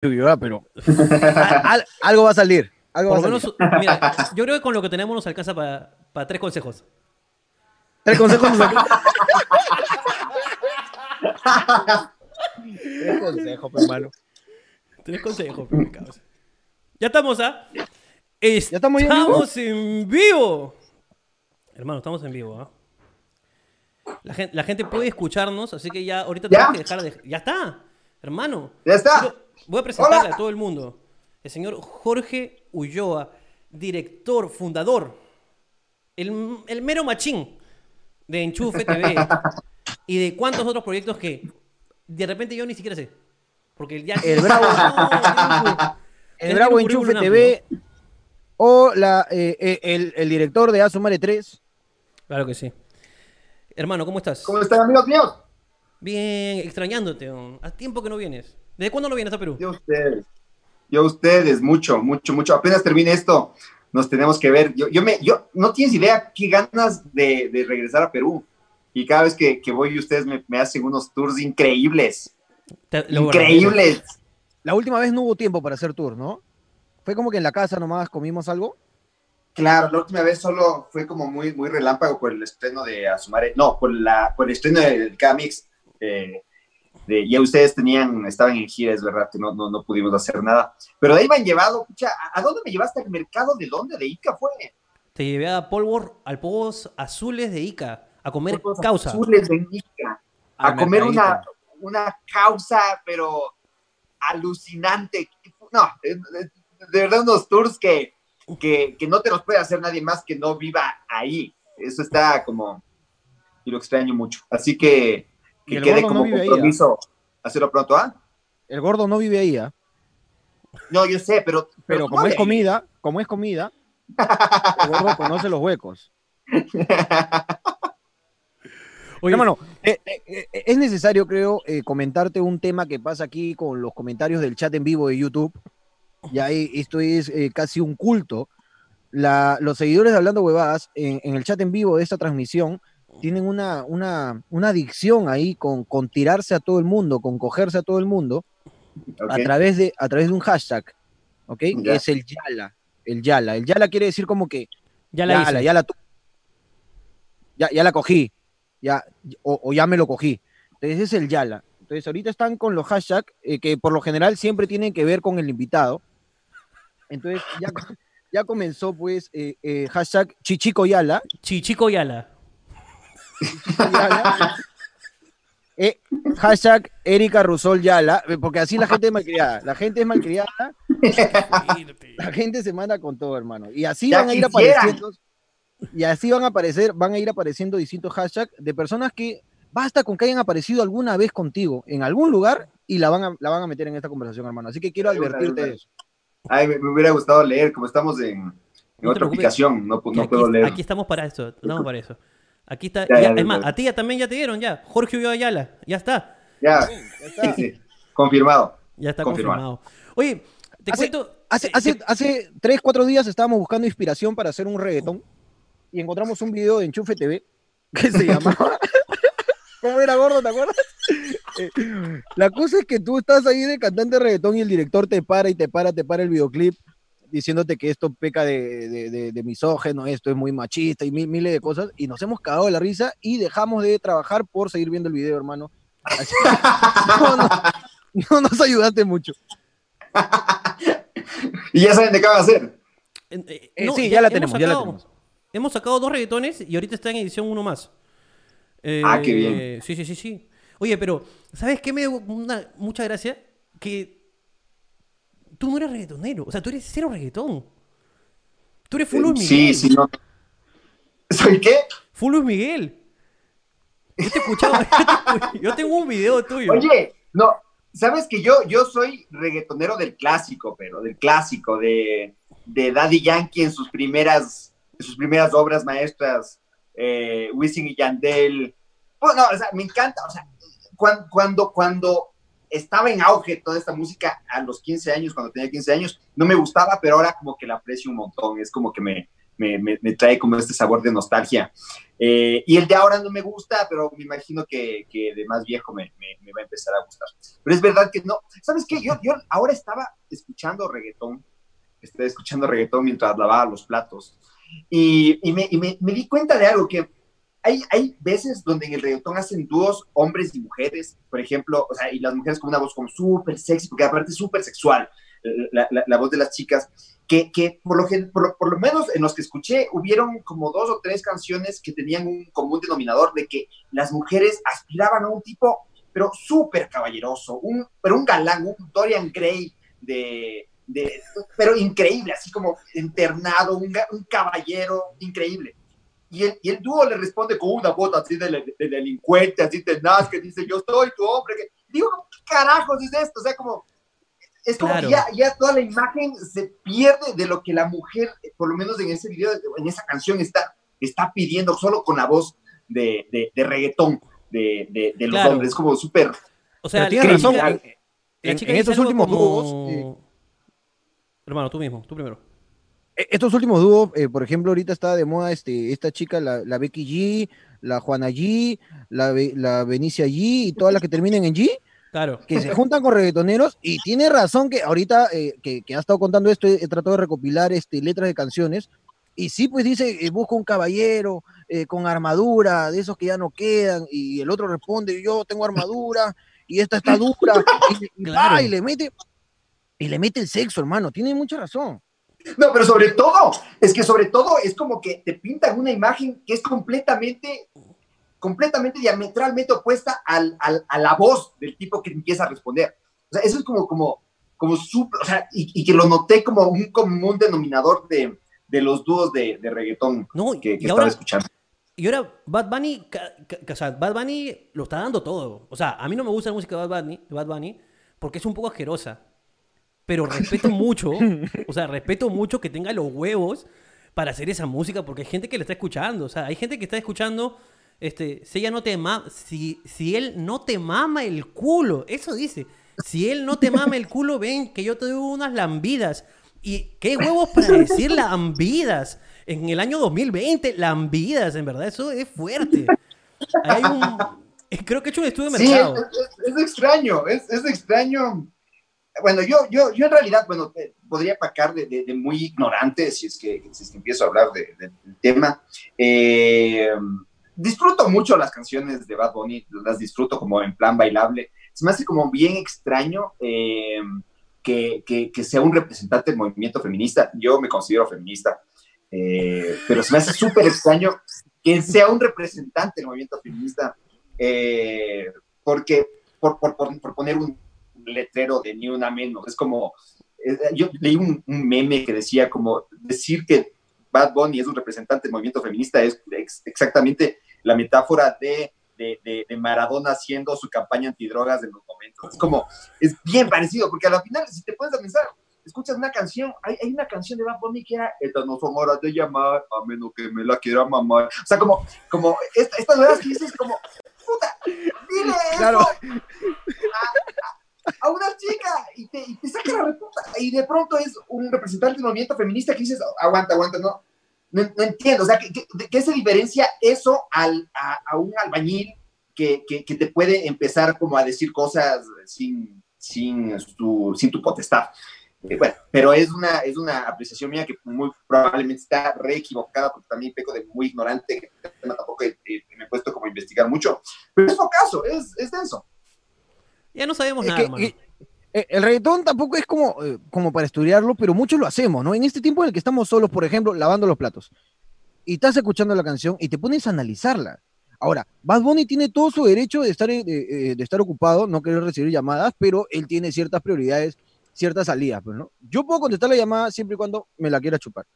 pero algo va a salir. Algo va a salir. mira, yo creo que con lo que tenemos nos alcanza para tres consejos. Tres consejos nos alcanza. tres consejos, hermano. Tres consejos, Ya estamos, ¿ah? ¿Ya estamos, estamos en vivo. Hermano, estamos en vivo, ¿ah? La gente, la gente puede escucharnos, así que ya ahorita tenemos que dejar de. ¡Ya está! Hermano. ¡Ya está! Voy a presentarle a todo el mundo. El señor Jorge Ulloa, director, fundador, el, el mero machín de Enchufe TV y de cuántos otros proyectos que de repente yo ni siquiera sé. Porque ya. El Bravo. el Bravo Enchufe TV. O la, eh, eh, el, el, director de Asumare 3. Claro que sí. Hermano, ¿cómo estás? ¿Cómo están, amigos míos? Bien, extrañándote. Hace tiempo que no vienes. ¿Desde cuándo no vienes a Perú? Yo ustedes. Yo ustedes, mucho, mucho, mucho. Apenas termine esto, nos tenemos que ver. Yo, yo me, yo, no tienes idea qué ganas de, de regresar a Perú. Y cada vez que, que voy, ustedes me, me, hacen unos tours increíbles. increíbles. La última vez no hubo tiempo para hacer tour, ¿no? Fue como que en la casa nomás comimos algo. Claro, la última vez solo fue como muy, muy relámpago por el estreno de Asumare, no, por, la, por el estreno del K-Mix. Eh, de, ya ustedes tenían, estaban en gira, es verdad que no, no, no pudimos hacer nada. Pero de ahí me han llevado, pucha, ¿a dónde me llevaste? ¿Al mercado de dónde? ¿De Ica fue? Te llevé a polvo, al polvos azules de Ica, a comer causa. Azules de Ica, a, comer una, una causa, pero alucinante. No, de verdad unos tours que que, no te los puede hacer nadie más que no viva ahí. Eso está como, y lo extraño mucho. Así que, que quede como compromiso hacerlo pronto, ¿ah? El gordo no vive ahí, ¿ah? No, yo sé, pero... Pero, como es comida, como es comida, el gordo conoce los huecos. Oye, hermano, eh, eh, eh, es necesario, creo, comentarte un tema que pasa aquí con los comentarios del chat en vivo de YouTube ya esto es eh, casi un culto. los seguidores de Hablando Huevadas en, el chat en vivo de esta transmisión tienen una, una, adicción ahí con, con, tirarse a todo el mundo, con cogerse a todo el mundo a, través de, a través de un hashtag, ¿ok? Que es el Yala. El Yala. El Yala quiere decir como que ya la Yala, ya la ya, ya la cogí, ya, o, ya me lo cogí. Entonces es el Yala. Entonces ahorita están con los hashtags eh, que por lo general siempre tienen que ver con el invitado. Entonces ya, ya comenzó pues eh, eh, hashtag Chichico Yala. Chichico Yala. Eh, hashtag Erika Rusol Yala, porque así la gente es malcriada. La gente es malcriada. la gente se manda con todo, hermano. Y así van a ir apareciendo. Y así van a aparecer, van a ir apareciendo distintos hashtags de personas que basta con que hayan aparecido alguna vez contigo en algún lugar y la van a, la van a meter en esta conversación, hermano. Así que quiero advertirte de eso. Ay, me, hubiera gustado leer, como estamos en, otra aplicación, no, puedo leer. Aquí estamos para eso, estamos para eso. Aquí está, es más, a ti ya también ya te dieron, ya. Jorge Ulloa Ayala, ya está. Ya, está. confirmado. Ya está confirmado. Oye, te cuento. Hace, eh, hace, hace tres, cuatro días estábamos buscando inspiración para hacer un reggaetón y encontramos un video de Enchufe TV que se llamaba. ¿Cómo era gordo, te acuerdas? Eh, la cosa es que tú estás ahí de cantante de reggaetón y el director te para y te para, te para el videoclip diciéndote que esto peca de, de, misógeno, esto es muy machista y miles de cosas, y nos hemos cagado de la risa y dejamos de trabajar por seguir viendo el video, hermano. no, nos ayudaste mucho. ¿Y ya saben de qué va a hacer? Eh, eh, sí, ya, la tenemos, ya la tenemos. Hemos sacado dos reggaetones y ahorita está en edición uno más. ah, qué bien. Sí, sí, sí, sí. Oye, pero, ¿sabes qué me dio mucha gracia? Que tú no eres reggaetonero. O sea, tú eres cero reggaetón. Tú eres Full Miguel. Sí, sí, no. ¿Soy qué? Full Miguel. Yo te escuchaba. yo tengo un video tuyo. Oye, no, sabes que yo, yo soy reggaetonero del clásico, pero del clásico, de, de Daddy Yankee en sus primeras, en sus primeras obras maestras, eh, Wisin y Yandel. Bueno, o sea, me encanta, o sea, cuando, cuando, estaba en auge toda esta música a los 15 años, cuando tenía 15 años, no me gustaba, pero ahora como que la aprecio un montón, es como que me, me, trae como este sabor de nostalgia. Eh, y el de ahora no me gusta, pero me imagino que, que de más viejo me, me, va a empezar a gustar. Pero es verdad que no. ¿Sabes qué? Yo, yo ahora estaba escuchando reggaetón, estaba escuchando reggaetón mientras lavaba los platos. Y, y, me, y me, di cuenta de algo que hay, hay veces donde en el reggaetón hacen dúos hombres y mujeres, por ejemplo, o sea, y las mujeres con una voz como súper sexy, porque aparte es súper sexual la, la, voz de las chicas, que, que por, lo, por, por, lo menos en los que escuché, hubieron como dos o tres canciones que tenían un común denominador de que las mujeres aspiraban a un tipo, pero súper caballeroso, un, pero un galán, un Dorian Gray de, de, pero increíble, así como internado, un, un caballero increíble. Y el, y el, dúo le responde con una voz así de, delincuente, así tenaz, que dice, yo soy tu hombre. Que, digo, ¿qué carajos es esto? O sea, como, es como que ya, ya, toda la imagen se pierde de lo que la mujer, por lo menos en ese video, en esa canción, está, está pidiendo solo con la voz de, de, reggaetón de, de, los hombres. Es como súper... O sea, tiene razón. En, en, estos últimos dúos... Hermano, tú mismo, tú primero. E, estos últimos dúos, eh, por ejemplo, ahorita está de moda este, esta chica, la, la Becky G, la Juana G, la, la Benicia G y todas las que terminen en G. Claro. Que se juntan con reggaetoneros y tiene razón que ahorita eh, que, ha estado contando esto, he, tratado de recopilar este, letras de canciones y sí, pues dice, eh, busca un caballero con armadura, de esos que ya no quedan y el otro responde, yo tengo armadura y esta está dura y, y le mete y le mete el sexo, hermano, tiene mucha razón. No, pero sobre todo, es que sobre todo es como que te pintan una imagen que es completamente, completamente diametralmente opuesta al, a la voz del tipo que empieza a responder. O sea, eso es como, como, como súper, o sea, y, que lo noté como un común denominador de, de los dúos de, de reggaetón que, estaba escuchando. Y ahora Bad Bunny, o sea, Bad Bunny lo está dando todo. O sea, a mí no me gusta la música de Bad Bunny, Bad Bunny porque es un poco asquerosa pero respeto mucho, o sea, respeto mucho que tenga los huevos para hacer esa música, porque hay gente que le está escuchando, o sea, hay gente que está escuchando, este, si ella no te mama, si, si él no te mama el culo, eso dice, si él no te mama el culo, ven que yo te doy unas lambidas. ¿Y qué huevos para decir lambidas? En el año 2020, lambidas, en verdad, eso es fuerte. Hay un, creo que he hecho un estudio de mercado. Sí, es, es, extraño, es, es extraño bueno, yo, yo, yo en realidad, bueno, eh, podría pacar de, muy ignorante si es que, si es que empiezo a hablar de, del tema. Eh, disfruto mucho las canciones de Bad Bunny, las disfruto como en plan bailable. Se me hace como bien extraño eh, que, que, que, sea un representante del movimiento feminista. Yo me considero feminista, pero se me hace súper extraño que sea un representante del movimiento feminista, porque por, por, por poner un letrero de ni una menos. Es como, eh, yo leí un, meme que decía como decir que Bad Bunny es un representante del movimiento feminista es exactamente la metáfora de, de, Maradona haciendo su campaña antidrogas en los momentos. Es como, es bien parecido, porque al final, si te puedes pensar, escuchas una canción, hay, hay, una canción de Bad Bunny que era Esta no son horas de llamar, a menos que me la quiera mamar. O sea, como, como estas horas que dices como, puta, dile eso a una chica y te, y te saca la reputa. Y de pronto es un representante del movimiento feminista que dices, aguanta, aguanta, no. No, entiendo, o sea, ¿qué, qué, se diferencia eso al, a, un albañil que, que, que, te puede empezar como a decir cosas sin, sin, tu, sin tu potestad? Eh, bueno, pero es una, es una apreciación mía que muy probablemente está re equivocada porque también peco de muy ignorante, tampoco me he puesto como a investigar mucho, pero es caso, es, es denso. Ya no sabemos nada, eh, el reggaetón tampoco es como, eh, como para estudiarlo, pero muchos lo hacemos, ¿no? En este tiempo en el que estamos solos, por ejemplo, lavando los platos, y estás escuchando la canción y te pones a analizarla. Ahora, Bad Bunny tiene todo su derecho de estar, eh, de, estar ocupado, no querer recibir llamadas, pero él tiene ciertas prioridades, ciertas salidas, pues, ¿no? Yo puedo contestar la llamada siempre y cuando me la quiera chupar.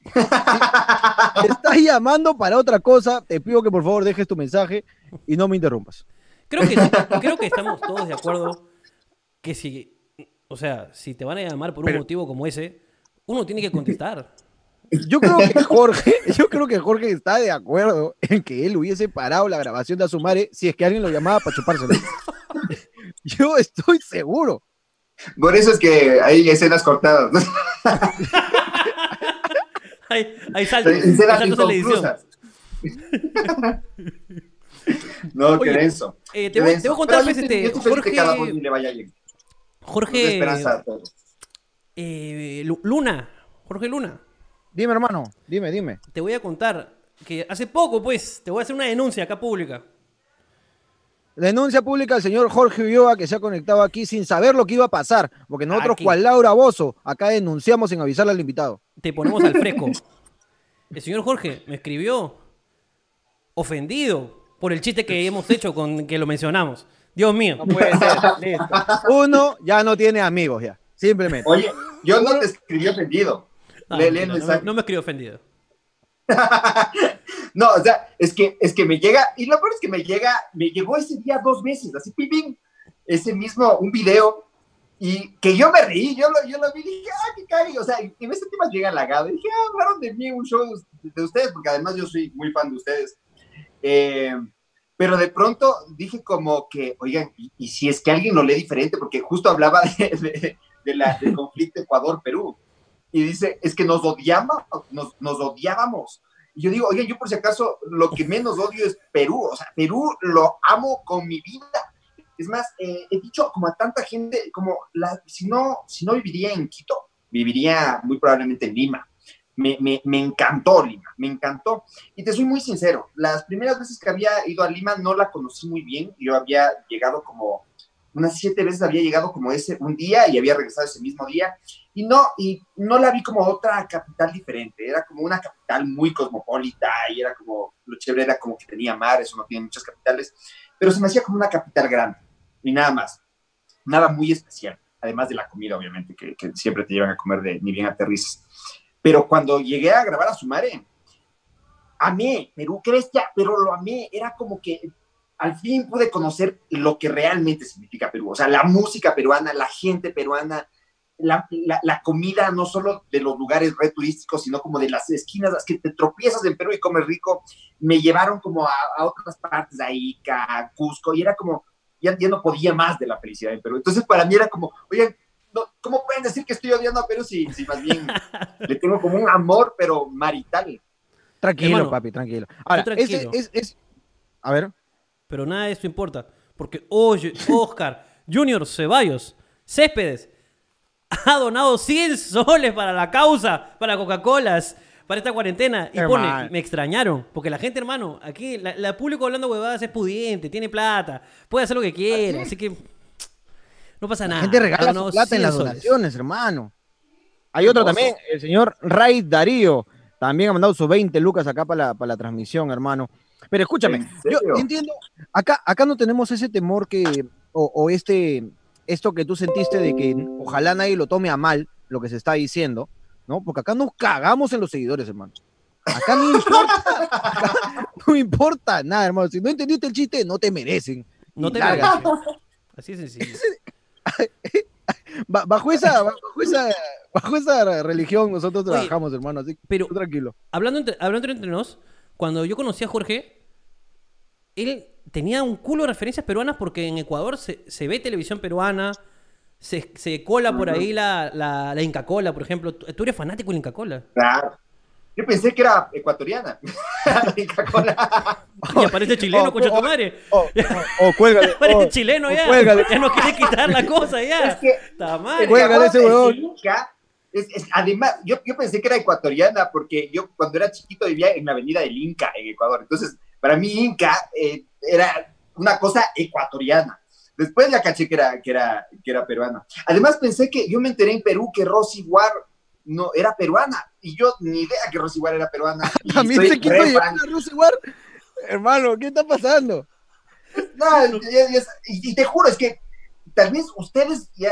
Estás llamando para otra cosa, te pido que por favor dejes tu mensaje y no me interrumpas. Creo que, creo que estamos todos de acuerdo que si, o sea, si te van a llamar por un motivo como ese, uno tiene que contestar. Yo creo que Jorge, yo creo que Jorge está de acuerdo en que él hubiese parado la grabación de Azumare si es que alguien lo llamaba para chupárselo. Yo estoy seguro. Por eso es que hay escenas cortadas. hay, hay saltos, hay saltos en la edición. no, qué denso. Eh, te, voy, te, voy, a contar, pues, este, Jorge... Que cada le vaya bien. Jorge... esperanza a todos. Eh, Luna, Jorge Luna. Dime, hermano, dime, dime. Te voy a contar que hace poco, pues, te voy a hacer una denuncia acá pública. Denuncia pública al señor Jorge Ulloa que se ha conectado aquí sin saber lo que iba a pasar, porque nosotros, cual Laura Bozo, acá denunciamos sin avisarle al invitado. Te ponemos al fresco. El señor Jorge me escribió ofendido por el chiste que hemos hecho con que lo mencionamos. Dios mío. No puede ser. Listo. Uno ya no tiene amigos ya, simplemente. Oye, yo no te escribí ofendido. Ah, no, no, me escribí ofendido. no, o sea, es que, es que me llega, y lo peor es que me llega, me llegó ese día dos veces, así, pipín, ese mismo, un video, y que yo me reí, yo lo, yo lo vi y dije, ah, qué cague, o sea, y en ese tema llega halagado, y dije, ah, hablaron de mí un show de, ustedes, porque además yo soy muy fan de ustedes. Eh, pero de pronto dije como que, oigan, y, si es que alguien lo lee diferente, porque justo hablaba de, la, del conflicto Ecuador-Perú, y dice, es que nos odiamos, nos, nos odiábamos. Y yo digo, oigan, yo por si acaso lo que menos odio es Perú, o sea, Perú lo amo con mi vida. Es más, eh, he dicho como a tanta gente, como la, si, no, si no viviría en Quito, viviría muy probablemente en Lima. Me, me, encantó Lima, me encantó. Y te soy muy sincero, las primeras veces que había ido a Lima no la conocí muy bien, yo había llegado como unas siete veces había llegado como ese un día y había regresado ese mismo día. Y no y no la vi como otra capital diferente. Era como una capital muy cosmopolita y era como lo chévere era como que tenía mar eso no tiene muchas capitales pero se me hacía como una capital grande y nada más. Nada muy especial además de la comida obviamente que, siempre te llevan a comer de ni bien aterrizas pero cuando llegué a grabar a Sumare amé Perú crees ya pero lo amé. Era como que al fin pude conocer lo que realmente significa Perú, o sea, la música peruana, la gente peruana, la, la, comida, no solo de los lugares re turísticos, sino como de las esquinas, las que te tropiezas en Perú y comes rico, me llevaron como a, otras partes, a Ica, Cusco, y era como, ya, ya, no podía más de la felicidad en Perú. Entonces, para mí era como, oye, no, ¿cómo pueden decir que estoy odiando a Perú si, si más bien le tengo como un amor, pero marital? Tranquilo, papi, tranquilo. Ahora, tranquilo. es, es, a ver. Pero nada de eso importa. Porque oye, Oscar Junior Ceballos Céspedes ha donado 100 soles para la causa, para Coca-Colas, para esta cuarentena. Y pone, me extrañaron. Porque la gente, hermano, aquí, la, público hablando huevadas es pudiente, tiene plata, puede hacer lo que quiera. Así que no pasa nada. La gente regala su plata en las donaciones, hermano. Hay otro también, el señor Ray Darío. También ha mandado sus 20 lucas acá para la, para la transmisión, hermano. Pero escúchame, yo entiendo, acá, acá no tenemos ese temor que, o, este, esto que tú sentiste de que ojalá nadie lo tome a mal, lo que se está diciendo, ¿no? Porque acá nos cagamos en los seguidores, hermano. Acá no importa, no importa nada, hermano. Si no entendiste el chiste, no te merecen. No te merecen. Así es sencillo. bajo esa, bajo esa, bajo esa religión nosotros trabajamos, hermano. Así pero tranquilo. Hablando entre, hablando entre nos, cuando yo conocí a Jorge, él tenía un culo de referencias peruanas porque en Ecuador se, ve televisión peruana, se, se cola por ahí la, la, Inca Cola, por ejemplo. Tú eres fanático de la Inca Cola. Claro. Yo pensé que era ecuatoriana. Inca Cola. Y aparece chileno, oh, cocha tu madre. O oh, oh, cuélgale. aparece chileno ya. Cuélgale. Ya no quiere quitar la cosa ya. Es que. Está mal. Cuélgale ese huevón. además, yo, yo pensé que era ecuatoriana porque yo cuando era chiquito vivía en la avenida del Inca, en Ecuador. Entonces, para mí Inca eh, era una cosa ecuatoriana. Después ya caché que era, que, era, que era peruana. Además pensé que yo me enteré en Perú que Rosy War no, era peruana. Y yo ni idea que Rosy War era peruana. También se quiso llevar a Rosy War. Hermano, ¿qué está pasando? No, y, te juro, es que tal vez ustedes ya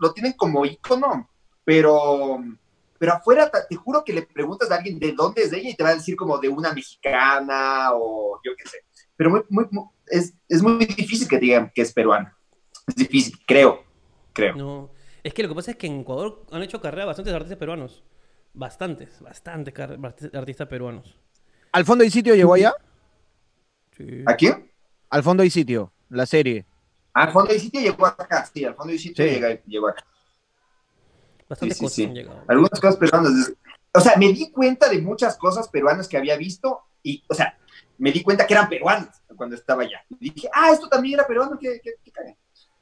lo tienen como icono, pero pero afuera te juro que le preguntas a alguien de dónde es ella y te va a decir como de una mexicana o yo qué sé. Pero muy, muy, es, es, muy difícil que digan que es peruana. Es difícil, creo, creo. No, es que lo que pasa es que en Ecuador han hecho carrera bastantes artistas peruanos. Bastantes, bastantes artistas peruanos. ¿Al fondo y sitio llegó allá? Sí. ¿A quién? Al fondo y sitio, la serie. Al fondo y sitio llegó acá, sí, al fondo y sitio llegó acá. Bastantes cosas han llegado. Algunas cosas peruanas. o sea, me di cuenta de muchas cosas peruanas que había visto y, o sea, me di cuenta que eran peruanos cuando estaba allá. Y dije, ah, esto también era peruano, qué, qué,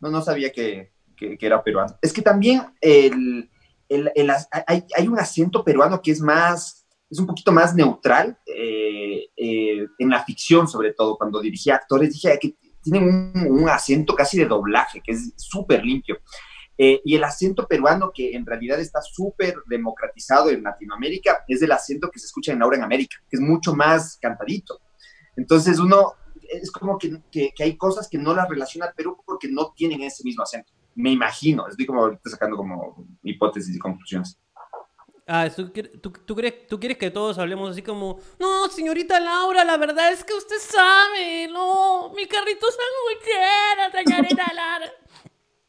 No, no sabía que, que, era peruano. Es que también el, el, el, hay, hay, un acento peruano que es más, es un poquito más neutral eh, eh, en la ficción, sobre todo. Cuando dirigía actores, dije que tienen un, un acento casi de doblaje, que es súper limpio. Eh, y el acento peruano, que en realidad está súper democratizado en Latinoamérica, es el acento que se escucha en Laura en América, que es mucho más cantadito. Entonces uno, es como que, que, hay cosas que no las relaciona al Perú porque no tienen ese mismo acento. Me imagino, estoy como ahorita sacando como hipótesis y conclusiones. Ah, ¿tú, tú, crees, ¿tú quieres que todos hablemos así como, no, señorita Laura, la verdad es que usted sabe, no, mi carrito sándwich, señorita Laura.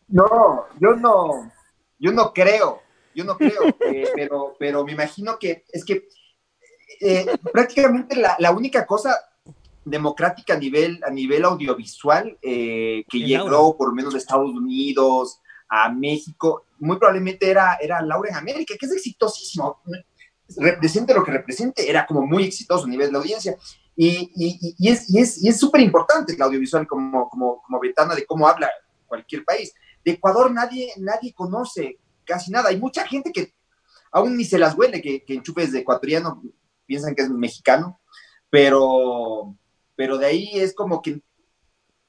No, yo no, yo no creo, yo no creo, eh, pero, pero me imagino que es que eh, prácticamente la, única cosa democrática a nivel, a nivel audiovisual eh, que llegó por lo menos de Estados Unidos a México, muy probablemente era, era Laura en América, que es exitosísimo. Represente lo que represente, era como muy exitoso a nivel de audiencia. Y, y, y es súper es, importante el audiovisual como, como, como ventana de cómo habla cualquier país. De Ecuador nadie, nadie conoce casi nada. Hay mucha gente que aún ni se las huele que, que enchufes de ecuatoriano, piensan que es mexicano, pero, pero de ahí es como que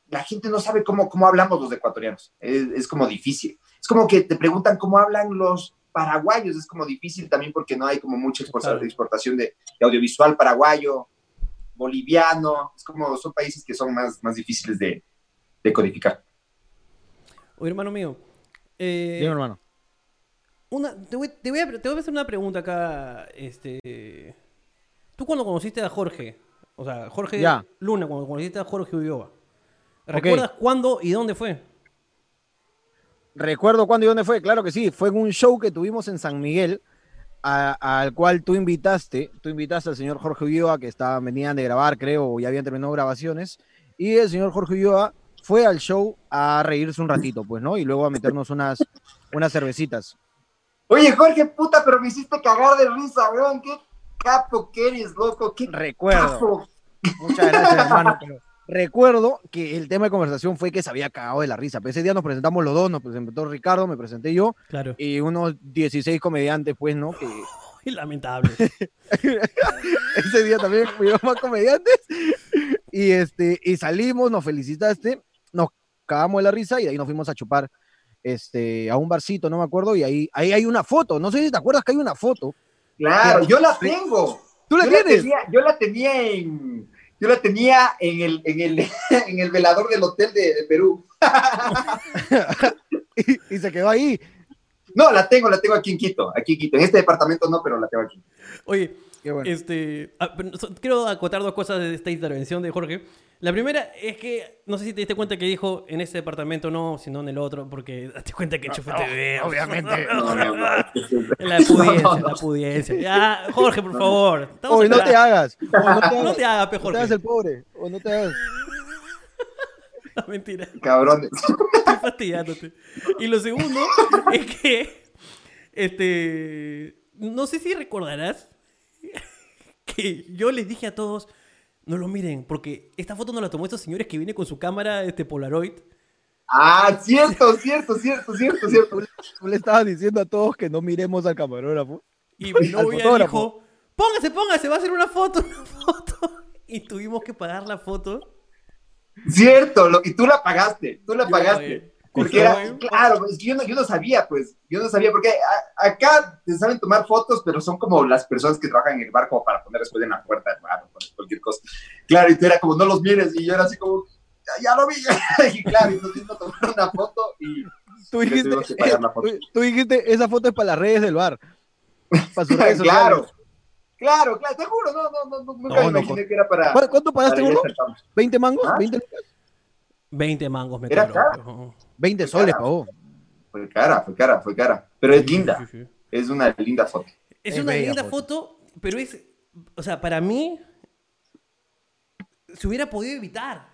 la gente no sabe cómo, cómo hablamos los ecuatorianos. Es, como difícil. Es como que te preguntan cómo hablan los paraguayos. Es como difícil también porque no hay como mucha exportación, de, audiovisual paraguayo, boliviano. Es como son países que son más, más difíciles de, de codificar. Oye, hermano mío. Eh, Dime, hermano. Una, te, voy, te, voy a, te, voy, a, hacer una pregunta acá. Este, Tú cuando conociste a Jorge, o sea, Jorge Luna, cuando conociste a Jorge Ulloa, ¿recuerdas cuándo y dónde fue? Recuerdo cuándo y dónde fue, claro que sí. Fue en un show que tuvimos en San Miguel, al cual tú invitaste. Tú invitaste al señor Jorge Ulloa, que estaba, venían de grabar, creo, o ya habían terminado grabaciones. Y el señor Jorge Ulloa fue al show a reírse un ratito, pues, ¿no? Y luego a meternos unas, unas cervecitas. Oye, Jorge, puta, pero me hiciste cagar de risa, weón. ¿Qué capo que eres, loco? ¿Qué Recuerdo. Muchas gracias, hermano. recuerdo que el tema de conversación fue que se había cagado de la risa. Pero ese día nos presentamos los dos, nos presentó Ricardo, me presenté yo. Claro. Y unos 16 comediantes, pues, ¿no? Que... lamentable. ese día también fuimos más comediantes. Y, este, y salimos, nos felicitaste nos cagamos de la risa y de ahí nos fuimos a chupar este, a un barcito, no me acuerdo, y ahí, ahí hay una foto, no sé si te acuerdas que hay una foto. Claro, yo la tengo. ¿Tú la tienes? yo la tenía en, yo la tenía en el, en el, en el velador del hotel de, Perú. y, se quedó ahí. No, la tengo, la tengo aquí en Quito, aquí en Quito. En este departamento no, pero la tengo aquí. Oye, este, ah, quiero acotar dos cosas de esta intervención de Jorge. La primera es que, no sé si te diste cuenta que dijo en ese departamento no, sino en el otro, porque date cuenta que Enchufe TV, obviamente. la pudiencia, la pudiencia. Ya, Jorge, por favor. Oye, no te hagas. no te hagas, pe, Jorge. No te hagas el pobre. O no te hagas. No, mentira. Cabrón. Estoy fastidiándote. Y lo segundo es que, este, no sé si recordarás que yo les dije a todos no lo miren, porque esta foto no la tomó estos señores que viene con su cámara este Polaroid. Ah, cierto, cierto, cierto, cierto, cierto. Tú le estabas diciendo a todos que no miremos al camarógrafo. Y mi novia dijo, póngase, póngase, va a hacer una foto, una foto. Y tuvimos que pagar la foto. Cierto, lo, y tú la pagaste, tú la pagaste. Porque era, claro, es que yo no, yo no sabía, pues, yo no sabía, porque acá te saben tomar fotos, pero son como las personas que trabajan en el barco para poner después en la puerta, claro, cualquier cosa. Claro, y tú era como, no los mires, y yo era así como, ya, lo vi, y claro, y nos dimos tomar una foto y... Tú dijiste, tú, dijiste, esa foto es para las redes del bar. Para sus redes claro. Claro, claro, te juro, no, no, no, nunca me imaginé que era para... ¿Cuánto pagaste, uno? ¿20 mangos? ¿20 20 mangos me Era cobró. 20 soles pagó. Fue cara, fue cara, fue cara. Pero es linda. Es una linda foto. Es, una linda foto. pero es. O sea, para mí. Se hubiera podido evitar.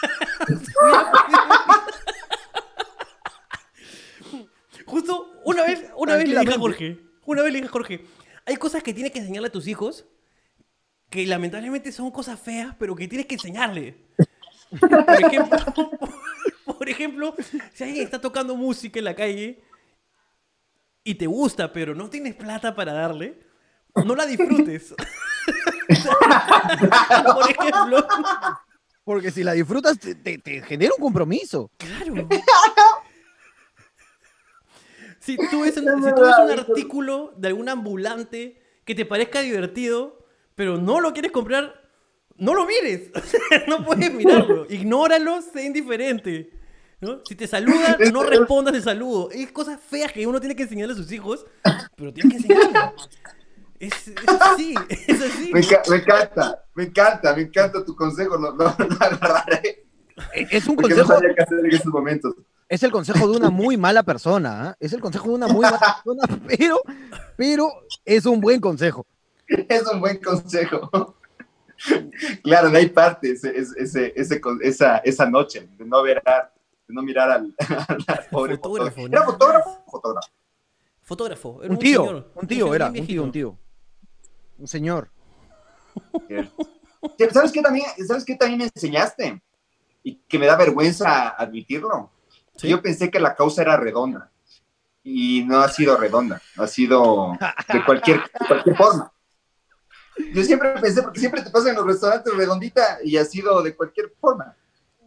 Justo una vez, una vez le dije a Jorge. Una vez le dije a Jorge. hay cosas que tienes que enseñarle a tus hijos que lamentablemente son cosas feas, pero que tienes que enseñarle. Por ejemplo, por ejemplo, si alguien está tocando música en la calle y te gusta, pero no tienes plata para darle, no la disfrutes. por ejemplo. Porque si la disfrutas, te, te- te genera un compromiso. Claro. Si tú ves, un- si tú ves un artículo de algún ambulante que te parezca divertido, pero no lo quieres comprar, no lo mires. no puedes mirarlo. Ignóralo, sé indiferente. ¿No? Si te saludan, no respondas el saludo. Es cosas feas que uno tiene que enseñarle a sus hijos, pero tienes que enseñarlo. Es, es así, es así. Me, enca- me encanta, me encanta, me encanta tu consejo. No, no, no agarraré. E- Es un Porque no consejo, sabía qué hacer en esos momentos. es el consejo de una muy mala persona, ¿ah? Es el consejo de una muy mala persona, pero, pero es un buen consejo. Es un buen consejo. Claro, de ahí parte ese, ese, ese- ese con- esa, esa noche, de no ver a- de no mirar al, al pobre Fotógrafo. ¿Era fotógrafo? Fotógrafo. Fotógrafo. era Un tío, señor, un tío era, un tío, un viejito. tío. Un señor. ¿Sabes qué también, ¿Sabes qué también me enseñaste? Y que me da vergüenza admitirlo. Sí. Yo pensé que la causa era redonda. Y no ha sido redonda. Ha sido de cualquier, de cualquier forma. Yo siempre pensé, porque siempre te pasa en los restaurantes redondita y ha sido de cualquier forma.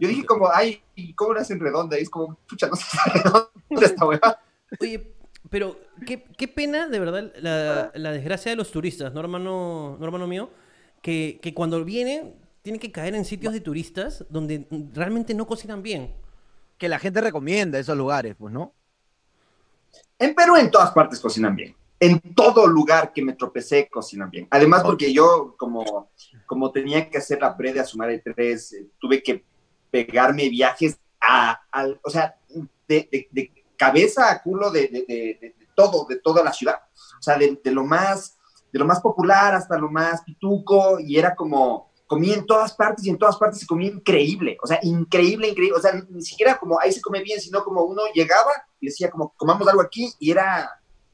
Yo dije como, ay, ¿y ¿cómo la hacen redonda? Y es como, pucha, no si es redonda esta hueá. Oye, pero qué, qué pena, de verdad, la, la desgracia de los turistas, ¿no, hermano, no, hermano mío? Que, que cuando vienen, tienen que caer en sitios de turistas donde realmente no cocinan bien. Que la gente recomienda esos lugares, pues, ¿no? En Perú en todas partes cocinan bien. En todo lugar que me tropecé cocinan bien. Además porque yo como, como tenía que hacer la pre de Asumare 3, eh, tuve que pegarme viajes a, al- o sea, de, de- de cabeza a culo de, de- todo, de toda la ciudad. O sea, de, lo más, de lo más popular hasta lo más pituco y era como, comí en todas partes y en todas partes se comía increíble, o sea, increíble, increíble, o sea, ni siquiera como ahí se come bien, sino como uno llegaba y decía como, comamos algo aquí y era,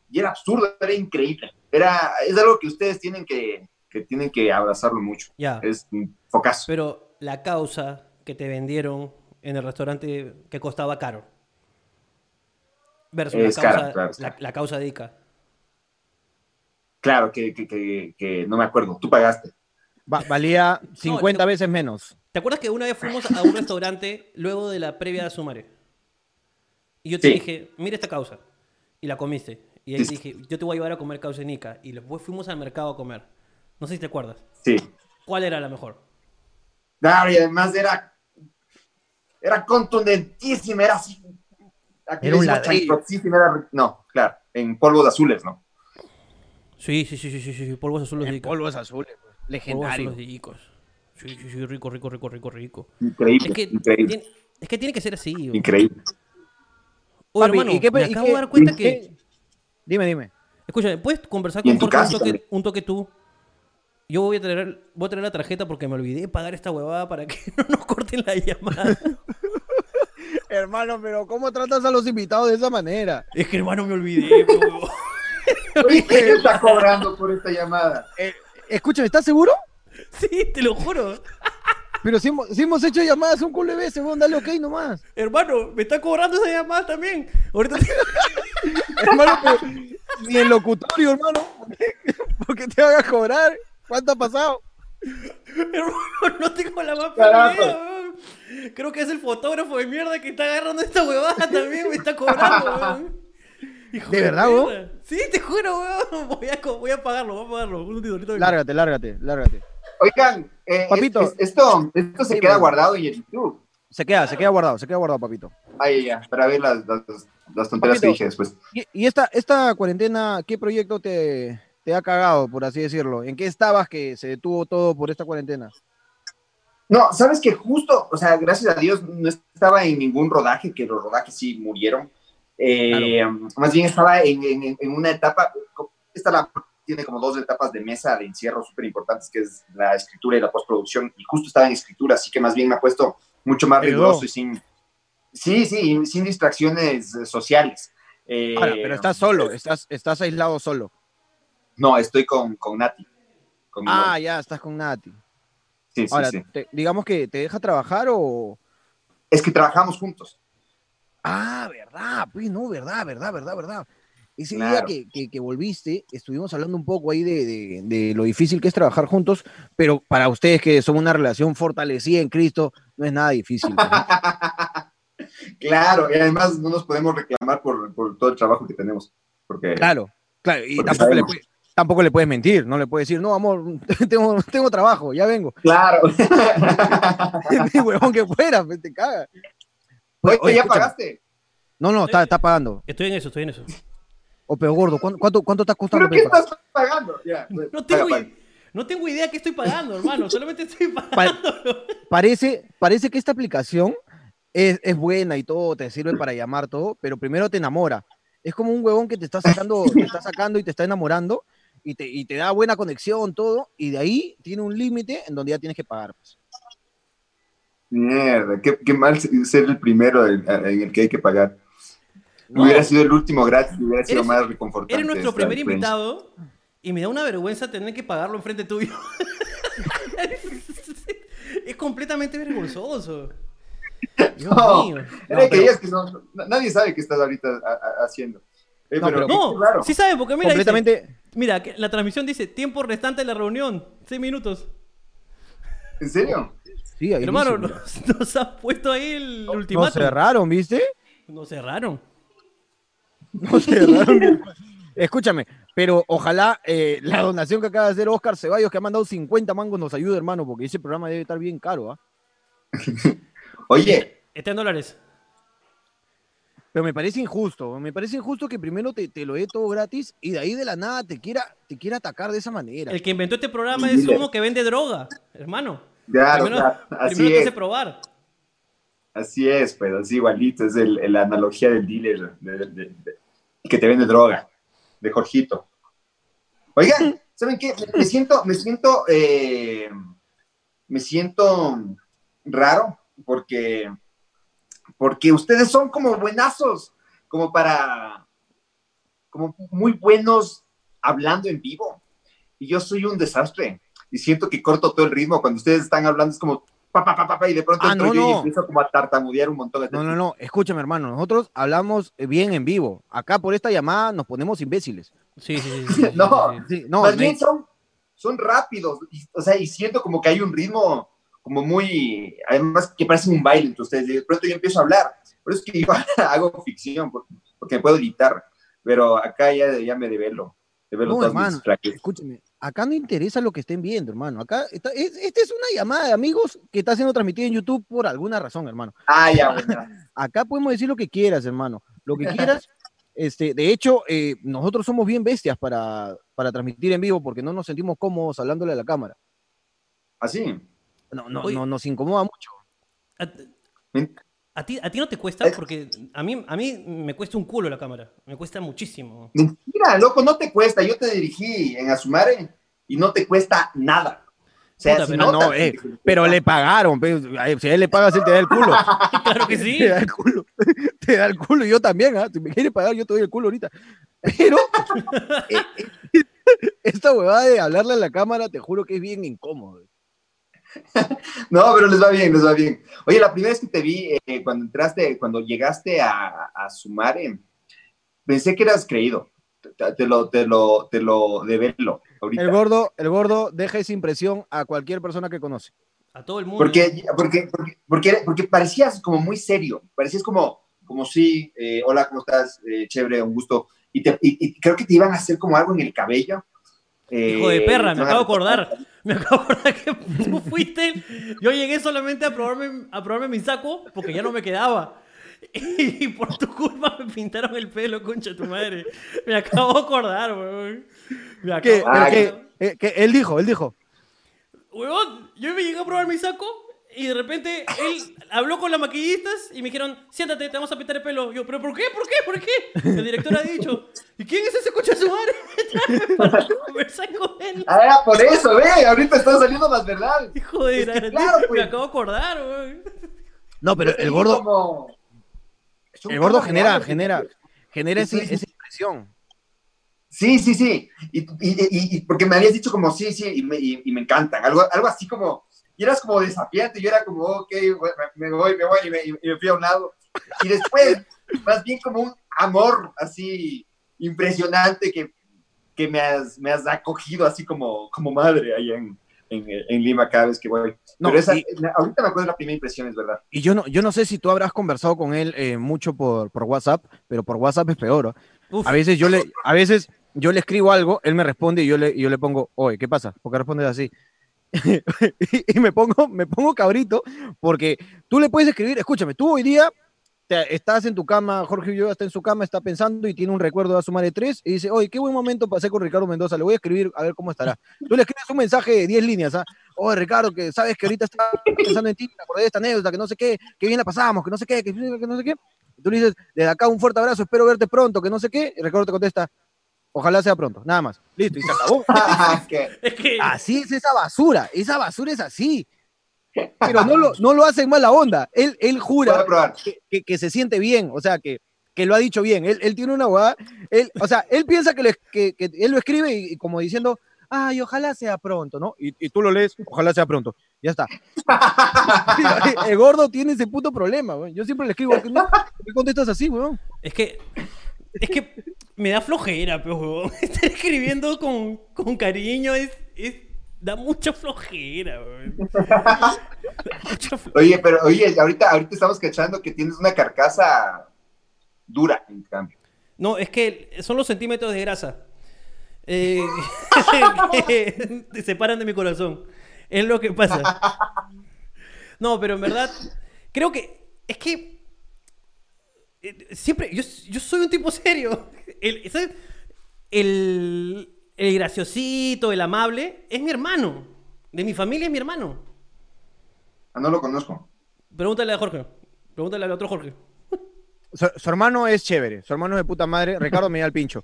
y era absurdo, era increíble, era, es algo que ustedes tienen que, que tienen que abrazarlo mucho, Ya. es un focazo. Pero la causa que te vendieron en el restaurante que costaba caro. Versus Es la, causa, claro, la, la causa de Ica. Claro que, que, que, que no me acuerdo, tú pagaste. Va- valía 50 yo- veces menos. ¿Te acuerdas que una vez fuimos a un restaurante luego de la previa de Sumare? Y yo te Sí. dije, mira esta causa. Y la comiste. Y ahí Sí. dije, yo te voy a llevar a comer causa en Ica. Y después fuimos al mercado a comer. No sé si te acuerdas. Sí. ¿Cuál era la mejor? Claro, y además era, era contundentísima, era así. aquí Era un ladrillo. era- no, claro, en polvos azules, ¿no? Sí, sí, sí, sí, sí, sí, polvos azules de En Ica. polvos azules. pues, Polvos azules de Icos. Sí, sí, sí, rico, rico, rico, rico, rico. Increíble, Es que, increíble, tiene, es que tiene que ser así. güey. increíble. Oye, Papi, hermano, ¿y qué- me y acabo qué- de dar cuenta que... Dime, dime. Escúchame, ¿puedes conversar con Jorge un toque, un toque tú? Yo voy a, traer, voy a traer la tarjeta porque me olvidé de pagar esta huevada para que no nos corten la llamada. Hermano, pero ¿cómo tratas a los invitados de esa manera? es que hermano me olvidé. po. Oye, ¿quién está cobrando por esta llamada? Eh, escúchame, ¿estás seguro? sí, te lo juro. Pero si hemos, si hemos hecho llamadas un culo de veces, weón, dale ok nomás. Hermano, me está cobrando esa llamada también. Ahorita te- Hermano, pero ni el locutorio, hermano. Porque te hagas cobrar. ¿Cuánto ha pasado? hermano, no tengo la más weón. Creo que es el fotógrafo de mierda que está agarrando esta huevada también. Me está cobrando, weón. Hijo ¿De verdad, weón? Sí, te juro, weón. Voy a, voy a pagarlo, voy a pagarlo. Un vengo. Lárgate, lárgate, lárgate. Oigan, eh, Papito. es- es- esto, esto se queda guardado en el YouTube. Se queda, se queda guardado, se queda guardado, papito. Ahí ya, para ver las, las, las tonteras que dije después. Y, y esta, esta cuarentena, ¿qué proyecto te, te ha cagado, por así decirlo? ¿En qué estabas que se detuvo todo por esta cuarentena? No, sabes que justo, o sea, gracias a Dios no estaba en ningún rodaje, que los rodajes sí murieron. Eh, Más bien estaba en, en- en una etapa, esta la, tiene como dos etapas de mesa de encierro súper importantes, que es la escritura y la postproducción, y justo estaba en escritura, así que más bien me ha puesto mucho más riguroso y sin, sí, sí, sin distracciones eh, sociales. Eh, Ahora, pero estás solo, estás, estás aislado solo. No, estoy con, con Nati. ah, ya, estás con Nati. Sí, sí, Ahora, sí. digamos que te deja trabajar o... Es que trabajamos juntos. Ah, verdad, pues no, verdad, verdad, verdad, verdad. Ese día que, que, volviste, estuvimos hablando un poco ahí de, de, de, lo difícil que es trabajar juntos, pero para ustedes que son una relación fortalecida en Cristo, no es nada difícil. ¿no? claro, y además no nos podemos reclamar por, por, todo el trabajo que tenemos. Porque, claro, claro, y tampoco le, puede, tampoco le, puedes mentir, no le puedes decir, no, amor, tengo, tengo trabajo, ya vengo. Claro. Mi huevón que fuera, pues, te caga. Oye, Oye ¿ya escúchame. pagaste? No, no, está, está pagando. Estoy en eso, estoy en eso. O peor gordo, ¿cuánto, cuánto, cuánto está costando? ¿Pero qué estás pagando? Ya, pues, no, tengo, paga, paga. no tengo idea qué estoy pagando, hermano. Solamente estoy pagando. parece, parece que esta aplicación es, es, buena y todo, te sirve para llamar todo, pero primero te enamora. Es como un huevón que te está sacando, te está sacando y te está enamorando y te, y te da buena conexión, todo, y de ahí tiene un límite en donde ya tienes que pagar. Pues. Mierda, qué, qué, mal ser el primero en, en el que hay que pagar. No. Hubiera sido el último gratis, hubiera sido eres, más reconfortante. Eres nuestro primer invitado y me da una vergüenza tener que pagarlo enfrente tuyo. es completamente vergonzoso. Dios no, mío. No, que pero... que no, nadie sabe qué estás ahorita a, a, haciendo. Eh, no, pero, no claro. sí sabe, porque mira, completamente... dice, mira, la transmisión dice tiempo restante de la reunión, seis minutos. ¿En serio? Sí, ahí Hermano, dice, nos, nos has puesto ahí el no, ultimátum. Nos cerraron, ¿viste? Nos cerraron. No cerraron. Escúchame, pero ojalá eh, la donación que acaba de hacer Oscar Ceballos, que ha mandado 50 mangos, nos ayude, hermano, porque ese programa debe estar bien caro, ¿ah? ¿eh? Oye. Está en dólares. Pero me parece injusto, me parece injusto que primero te, te, lo dé todo gratis y de ahí de la nada te quiera, te quiera atacar de esa manera. El que inventó este programa es uno que vende droga, hermano. Claro, primero, claro. Así primero te es. hace probar. Así es, pero así igualito, es el, el, la analogía del dealer de, de, de, que te vende droga, de Jorgito. Oigan, ¿saben qué? Me siento, me siento, eh, me siento raro porque, porque ustedes son como buenazos, como para, como muy buenos hablando en vivo. Y yo soy un desastre. Y siento que corto todo el ritmo. Cuando ustedes están hablando es como, Pa, pa, pa, pa, y de pronto Ah, entro no, yo y no. empiezo como a tartamudear un montón de No, no, no, escúchame, hermano, nosotros hablamos bien en vivo. Acá por esta llamada nos ponemos imbéciles. Sí, sí, sí. sí, sí, No. sí, sí. Sí, no, Más me- bien son, son rápidos, y, o sea, y siento como que hay un ritmo como muy, además que parece un baile entre ustedes, de pronto yo empiezo a hablar, por eso es que yo hago ficción, porque, porque me puedo editar, pero acá ya, ya me develo, develo No, hermano, escúchame, acá no interesa lo que estén viendo, hermano. Acá, está, es, esta es una llamada de amigos que está siendo transmitida en YouTube por alguna razón, hermano. Ah, ya, bueno. Acá podemos decir lo que quieras, hermano. Lo que quieras. Este, de hecho, eh, nosotros somos bien bestias para, para transmitir en vivo porque no nos sentimos cómodos hablándole a la cámara. Así. No, no, Oye. no nos incomoda mucho. A, ti, a ti no te cuesta, porque a mí, a mí me cuesta un culo la cámara. Me cuesta muchísimo. Mentira, loco, no te cuesta, yo te dirigí en Asumare y no te cuesta nada. O sea, Puta, si pero no, eh. Pero le pagaron. pe. Ay, Si a él le pagas, él te da el culo. claro que sí. Te da el culo. Te da el culo. y Yo también, ¿ah? Si me quiere pagar, yo te doy el culo ahorita. Pero eh, eh, esta huevada de hablarle a la cámara, te juro que es bien incómodo. No, pero les va bien, les va bien. Oye, la primera vez que te vi, eh, cuando entraste, cuando llegaste a, a Sumare, pensé que eras creído. Te, te lo, te lo, te lo develo ahorita. El gordo, el gordo deja esa impresión a cualquier persona que conoce. A todo el mundo. Porque, porque, porque, porque, porque parecías como muy serio, parecías como, como sí, eh, hola, ¿cómo estás? Eh, chévere, un gusto. Y, te- y- y creo que te iban a hacer como algo en el cabello. Hijo de Eh, perra, te me iban a- acabo de acordar. Me acabo de acordar que tú fuiste. Yo llegué solamente a probarme, a probarme mi saco porque ya no me quedaba. Y por tu culpa me pintaron el pelo, concha de tu madre. Me acabo de acordar, weón. Me acabo Que, de Ah, que- acordar. eh, que él dijo, él dijo. Huevón, yo me llegué a probar mi saco y de repente él habló con las maquillistas y me dijeron, siéntate, te vamos a pintar el pelo. Yo, ¿pero por qué? ¿Por qué? ¿Por qué? El director ha dicho, ¿y quién es ese coche su madre? Para conversar con él. Ah, era por eso, ve, ahorita está saliendo más verdad. Hijo de Es que la- claro, me pues. acabo de acordar, weón. No, pero el gordo, como- el gordo genera, genera, genera ese- esa impresión. Sí, sí, sí. Y, porque me habías dicho como sí, sí, y me, y, me encantan. Algo, algo así como, y eras como desafiante, yo era como, ok, me voy, me voy, y me, y me fui a un lado. Y después, más bien como un amor así impresionante que, que me, has, me has acogido así como, como madre ahí en, en, Lima cada vez que voy. No, Pero esa, ahorita me acuerdo de la primera impresión, es verdad. Y yo no, yo no sé si tú habrás conversado con él eh, mucho por, por WhatsApp, pero por WhatsApp es peor. A veces yo le, a veces yo le escribo algo, él me responde y yo le, yo le pongo, oye, ¿qué pasa? ¿Por qué respondes así? y, me pongo, me pongo cabrito porque tú le puedes escribir, escúchame, tú hoy día estás en tu cama, Jorge yo está en su cama, está pensando y tiene un recuerdo de su madre tres y dice, oye, qué buen momento pasé con Ricardo Mendoza, le voy a escribir a ver cómo estará. Tú le escribes un mensaje de 10 líneas, ¿ah? Oye, Ricardo, que sabes que ahorita está pensando en ti, me acordé de esta anécdota, que no sé qué, que bien la pasamos, que no sé qué, que, no sé qué. tú le dices, desde acá un fuerte abrazo, espero verte pronto, que no sé qué, y Ricardo te contesta, ojalá sea pronto, nada más. Listo, y se acabó. Así es esa basura, esa basura es así pero no lo, no lo hace en mala onda. Él, él jura que, que, se siente bien, o sea, que, que lo ha dicho bien. Él, él tiene una abogada, él, o sea, él piensa que, que, que él lo escribe y, como diciendo, ay, ojalá sea pronto, ¿no? Y, y, tú lo lees, ojalá sea pronto. Ya está. el gordo tiene ese puto problema, güey. Yo siempre le escribo, ¿no? ¿qué contestas así, weón? Es que, es que me da flojera, pero estar escribiendo con, con cariño es, es da mucha flojera, Oye, pero oye, ahorita, ahorita estamos cachando que tienes una carcasa dura, en cambio. No, es que son los centímetros de grasa. Eh, que te separan de mi corazón. Es lo que pasa. No, pero en verdad, creo que es que siempre, yo, yo soy un tipo serio. El, el, el graciosito, el amable, es mi hermano. De mi familia es mi hermano. Ah, no lo conozco. Pregúntale a Jorge. Pregúntale al otro Jorge. Su, hermano es chévere, su hermano es de puta madre. Ricardo me da el pincho.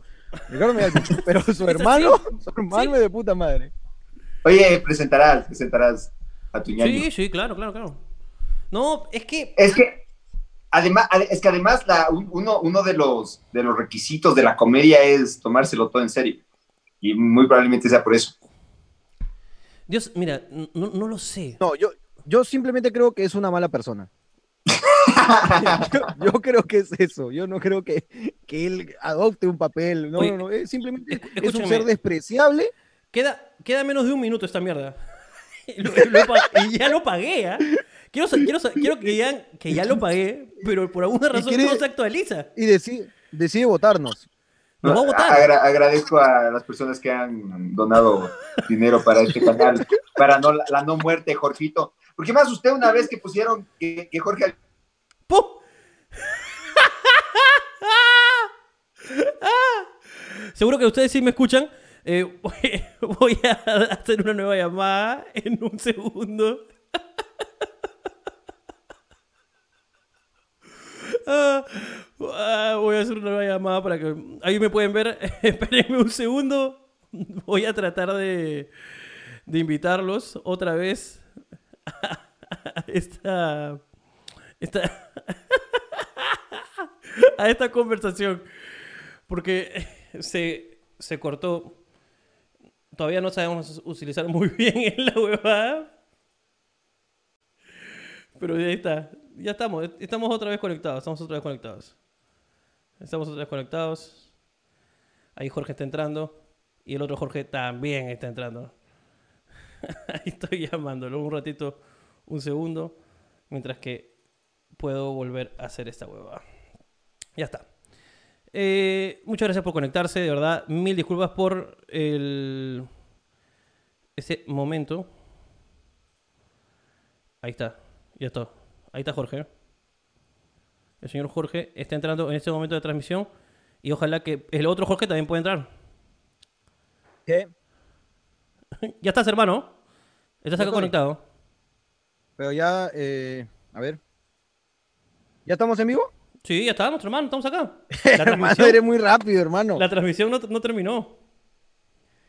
Ricardo me da el pincho. Pero su hermano, su hermano es de puta madre. Oye, presentarás, presentarás a tu ñaño. Sí, sí, claro, claro, claro. No, es que. Es que. Además, es que además la, uno, uno de, los, de los requisitos de la comedia es tomárselo todo en serio. Y muy probablemente sea por eso. Dios, mira, no, no lo sé. No, yo, yo simplemente creo que es una mala persona. yo, creo que es eso. Yo no creo que, que él adopte un papel. No, no, no. Es simplemente es un ser despreciable. Queda, queda menos de un minuto esta mierda. y ya lo pagué, ¿ah? Quiero, quiero, quiero que digan que ya lo pagué, pero por alguna razón no se actualiza. Y decide, decide votarnos agradezco a las personas que han donado dinero para este canal, para no, la, no muerte Jorgito. Porque más usted una vez que pusieron que, Jorge... Seguro que ustedes sí me escuchan. Eh, voy a hacer una nueva llamada en un segundo. Ah, voy a hacer una nueva llamada para que. Ahí me pueden ver. Espérenme un segundo. Voy a tratar de, de invitarlos otra vez a esta. esta a esta conversación. Porque se, se cortó. Todavía no sabemos utilizar muy bien en la huevada. Pero ya está. Ya estamos. Estamos otra vez conectados. Estamos otra vez conectados. Estamos otra vez conectados. Ahí Jorge está entrando. Y el otro Jorge también está entrando. Ahí estoy llamándolo un ratito, un segundo. Mientras que puedo volver a hacer esta hueva. Ya está. Eh, muchas gracias por conectarse, de verdad. Mil disculpas por el... ese momento. Ahí está. Ya está. Ahí está Jorge el señor Jorge está entrando en este momento de transmisión y ojalá que el otro Jorge también pueda entrar. ¿Qué? ya estás, hermano. Estás acá conectado. Pero ya, eh, a ver. ¿Ya estamos en vivo? Sí, ya estamos, hermano, estamos acá. La hermano, eres muy rápido, hermano. La transmisión no, terminó.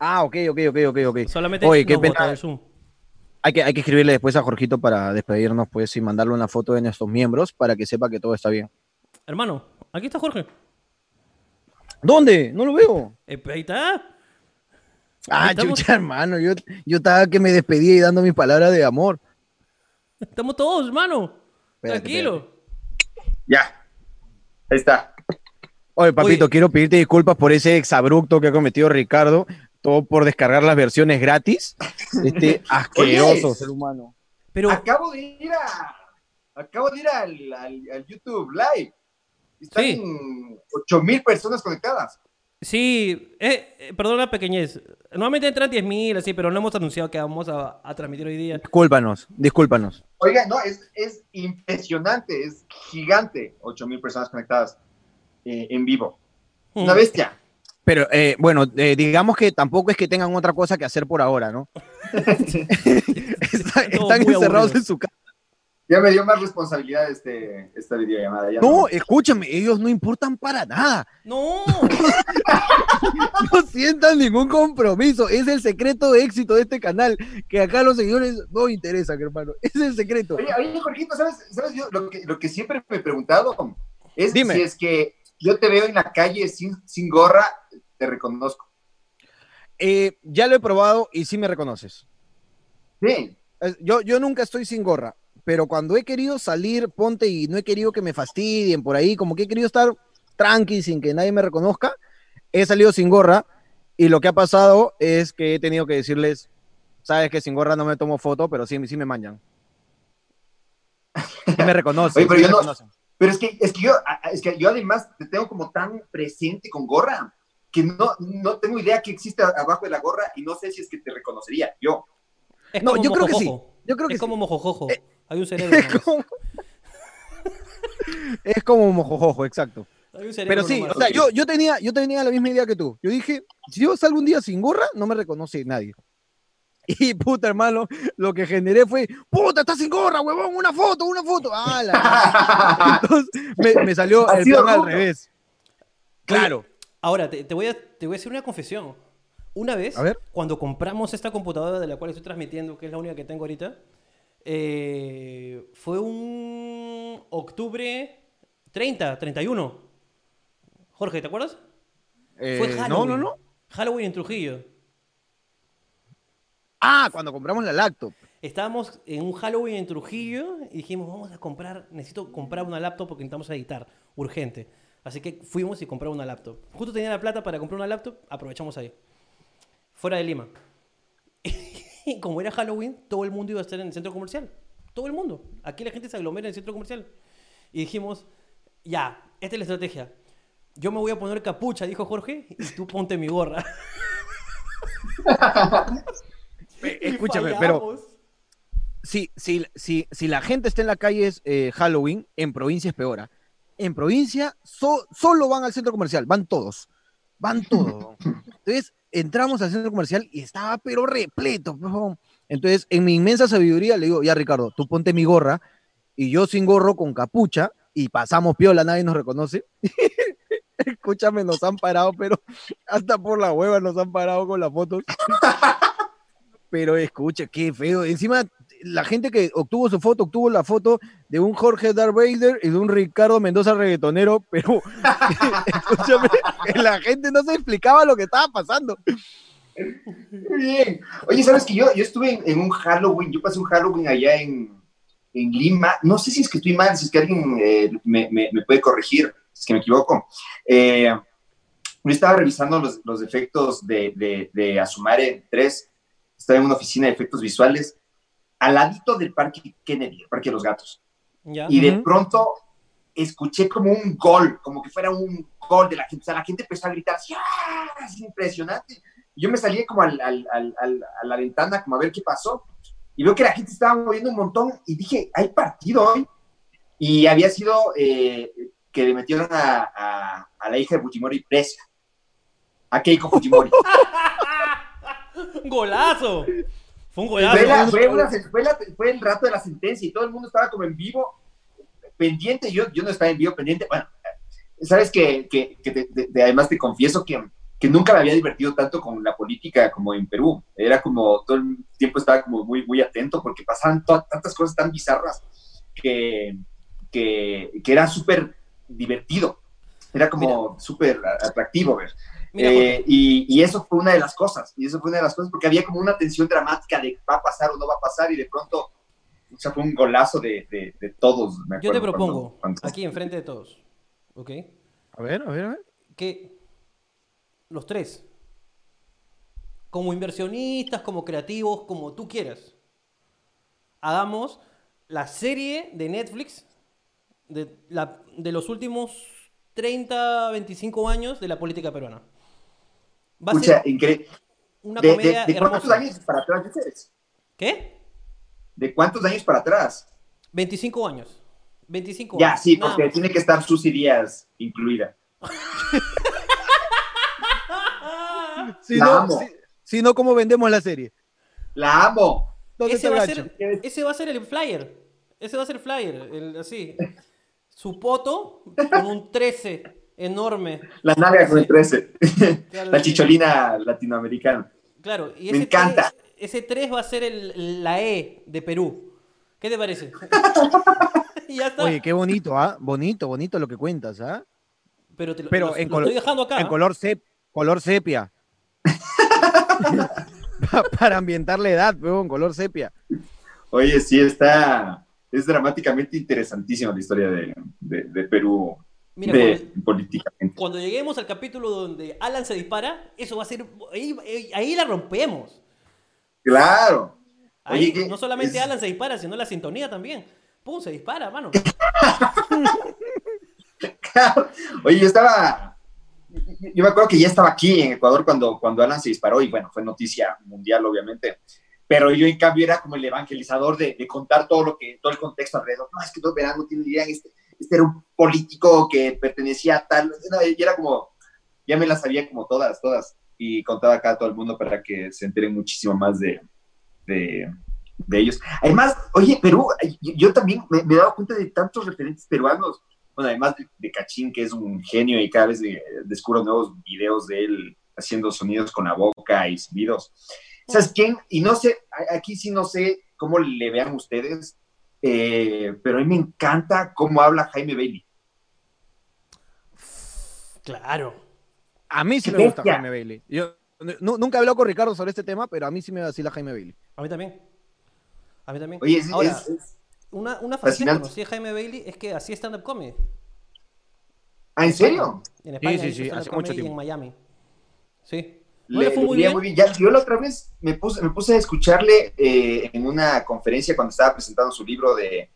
Ah, ok, ok, ok, ok, ok. Solamente Oye, qué pena. Zoom. Hay que, hay que escribirle después a Jorgito para despedirnos, pues, y mandarle una foto de nuestros miembros para que sepa que todo está bien. Hermano, aquí está Jorge. ¿Dónde? No lo veo. Eh, ahí está. Ah, Estamos- chucha, hermano. Yo, yo estaba que me despedía y dando mis palabras de amor. Estamos todos, hermano. Espérate, Tranquilo. Ya. Ahí está. Oye, papito, Oye. quiero pedirte disculpas por ese exabrupto que ha cometido Ricardo. Todo por descargar las versiones gratis. Este asqueroso Oye. ser humano. Pero, Acabo de ir a. Acabo de ir al, al- al YouTube Live. Están Sí. 8000 personas conectadas. sí, eh, eh, perdón la pequeñez. Normalmente entran 10.000, así, pero no hemos anunciado que vamos a, a transmitir hoy día. Discúlpanos, discúlpanos. Oiga, no, es, es impresionante, es gigante. 8000 personas conectadas eh, en vivo. Una Mm. bestia. Pero eh, bueno, eh, digamos que tampoco es que tengan otra cosa que hacer por ahora, ¿no? Está- están encerrados en su casa. Ya me dio más responsabilidad este, esta videollamada. ya No, escúchame, ellos no importan para nada. No, No sientan ningún compromiso. Es el secreto de éxito de este canal. Que acá los seguidores no interesan, hermano. Es el secreto. Oye, oye, Jorgito, ¿sabes, sabes yo, lo, que, lo que siempre me he preguntado es Dime. si es que yo te veo en la calle sin, sin gorra, te reconozco. Eh, ya lo he probado y sí me reconoces. Sí. Yo, yo nunca estoy sin gorra, pero cuando he querido salir, ponte y no he querido que me fastidien por ahí, como que he querido estar tranqui sin que nadie me reconozca, he salido sin gorra y lo que ha pasado es que he tenido que decirles, sabes que sin gorra no me tomo foto, pero sí, sí me manjan. Sí me reconocen. Oye, pero sí yo me no- reconocen. Pero es que, es que yo, es que yo además te tengo como tan presente con gorra que no, no tengo idea que existe abajo de la gorra y no sé si es que te reconocería. Yo. es No, yo creo que sí. Yo creo que es sí. como mojojojo. Eh, Hay un cerebro. Es como, es como mojojojo, exacto. Hay un cerebro Pero sí, nomás. o sea, yo, yo, tenía, yo tenía la misma idea que tú. Yo dije, si yo salgo un día sin gorra, no me reconoce nadie. Y puta, hermano, lo que generé fue, puta, estás sin gorra, huevón, una foto, una foto. ¡Ah, la- Entonces me, me salió el plan al revés. Claro. Ahora, te, te voy a, te voy a hacer una confesión. Una vez, A ver. cuando compramos esta computadora de la cual estoy transmitiendo, que es la única que tengo ahorita, eh, fue un octubre 30, 31. Jorge, ¿te acuerdas? Eh, fue no, Halloween. no, no. Halloween en Trujillo. Ah, cuando compramos la laptop. Estábamos en un Halloween en Trujillo y dijimos, vamos a comprar, necesito comprar una laptop porque necesitamos editar, urgente. Así que fuimos y compramos una laptop. Justo tenía la plata para comprar una laptop, aprovechamos ahí. Fuera de Lima. Y como era Halloween, todo el mundo iba a estar en el centro comercial. Todo el mundo. Aquí la gente se aglomera en el centro comercial. Y dijimos, ya, esta es la estrategia. Yo me voy a poner capucha, dijo Jorge, y tú ponte mi gorra. Escúchame, pero si, si, si, si la gente está en la calle es eh, Halloween, en provincia es peor. ¿ah? En provincia so- solo van al centro comercial, van todos. Van todos. Entonces entramos al centro comercial y estaba pero repleto. Entonces, en mi inmensa sabiduría le digo, ya Ricardo, tú ponte mi gorra y yo sin gorro con capucha y pasamos piola, nadie nos reconoce. Escúchame, nos han parado, pero hasta por la hueva nos han parado con las fotos. Pero escucha, qué feo. Encima, la gente que obtuvo su foto, obtuvo la foto de un Jorge Darth y de un Ricardo Mendoza reggaetonero, pero escúchame, la gente no se explicaba lo que estaba pasando. Bien. Oye, ¿sabes que yo, yo estuve en, un Halloween, yo pasé un Halloween allá en, en Lima, no sé si es que estoy mal, si es que alguien eh, me puede corregir, si es que me equivoco. Eh, yo estaba revisando los, los efectos de, de, de Asumare 3, estaba en una oficina de efectos visuales, al ladito del Parque Kennedy, el Parque de los Gatos. ¿Ya? Y de Ujú. pronto escuché como un gol, como que fuera un gol de la gente. O sea, la gente empezó a gritar, así, ¡ah! Es impresionante. Y yo me salí como al- al- al- a la ventana, como a ver qué pasó. Y veo que la gente estaba moviendo un montón. Y dije, hay partido hoy. Y había sido eh, que le metieron a, a- a la hija de Fujimori presa. A Keiko Fujimori. ¡Golazo! Fue un Fue, la- golazo. fue una- fue la- fue el rato de la sentencia y todo el mundo estaba como en vivo, pendiente. Yo, yo no estaba en vivo pendiente. Bueno, sabes que, que- que te- te- te- además te confieso que, que nunca me había divertido tanto con la política como en Perú. Era como todo el tiempo estaba como muy, muy atento porque pasaban tantas cosas tan bizarras que, que, que era súper divertido. Era como súper atractivo ver. Eh, y, y, eso fue una de las cosas, y eso fue una de las cosas, porque había como una tensión dramática de va a pasar o no va a pasar, y de pronto, o sea, fue un golazo de, de, todos. Yo te propongo, aquí enfrente de todos, ¿ok? A ver, a ver, a ver. Que los tres, como inversionistas, como creativos, como tú quieras, hagamos la serie de Netflix de, la, de los últimos 30, 25 años de la política peruana. Va a ser Una comedia de, cuántos años para atrás dices? ¿Qué? ¿De cuántos años para atrás? 25 años. 25 ya, sí, porque tiene que estar sus Díaz incluida. si, no, si, no, ¿cómo vendemos la serie? La amo. Ese va, ser, ese va, a ser, el flyer. Ese va a ser el flyer. El, así. Su poto con un 13 enorme. La nalga con el 13. la chicholina latinoamericana. Claro, y ese Me encanta. ese 3 va a ser el, la E de Perú. ¿Qué te parece? ya está. Oye, qué bonito, ¿ah? Bonito, bonito lo que cuentas, ¿ah? Pero, te lo, Pero en estoy dejando acá. En color, color sepia. Para ambientar la edad, pero en color sepia. Oye, sí, está. Es dramáticamente interesantísima la historia de, de Perú Mira, cuando, Cuando lleguemos al capítulo donde Alan se dispara, eso va a ser. Ahí, la rompemos. Claro. Ahí no solamente Alan se dispara, sino la sintonía también. ¡Pum! Se dispara, mano. Oye, yo estaba. Yo me acuerdo que ya estaba aquí en Ecuador cuando, cuando Alan se disparó y bueno, fue noticia mundial, obviamente. Pero yo, en cambio, era como el evangelizador de, contar todo lo que, todo el contexto alrededor. No, es que todo verano tiene idea en este este era un político que pertenecía a tal, y era como, ya me las sabía como todas, todas, y contaba acá a todo el mundo para que se enteren muchísimo más de, de, ellos. Además, oye, Perú, yo, también me, he dado cuenta de tantos referentes peruanos, bueno, además de, Cachín, que es un genio y cada vez descubro nuevos videos de él haciendo sonidos con la boca y sonidos. ¿Sabes quién? Y no sé, aquí sí no sé cómo le vean ustedes, eh, pero a mí me encanta cómo habla Jaime Bailey. Claro. A mí sí me gusta Jaime Bailey. Yo nunca he hablado con Ricardo sobre este tema, pero a mí sí me vacila Jaime Bailey. A mí también. A mí también. Oye, es, Ahora, una, una faceta que conocí a Jaime Bailey es que hacía stand-up comedy. ¿Ah, en serio? En España, sí, sí, sí, hace mucho tiempo. en Miami. Sí muy, bien. yo la otra vez me puse, me puse a escucharle eh, en una conferencia cuando estaba presentando su libro de,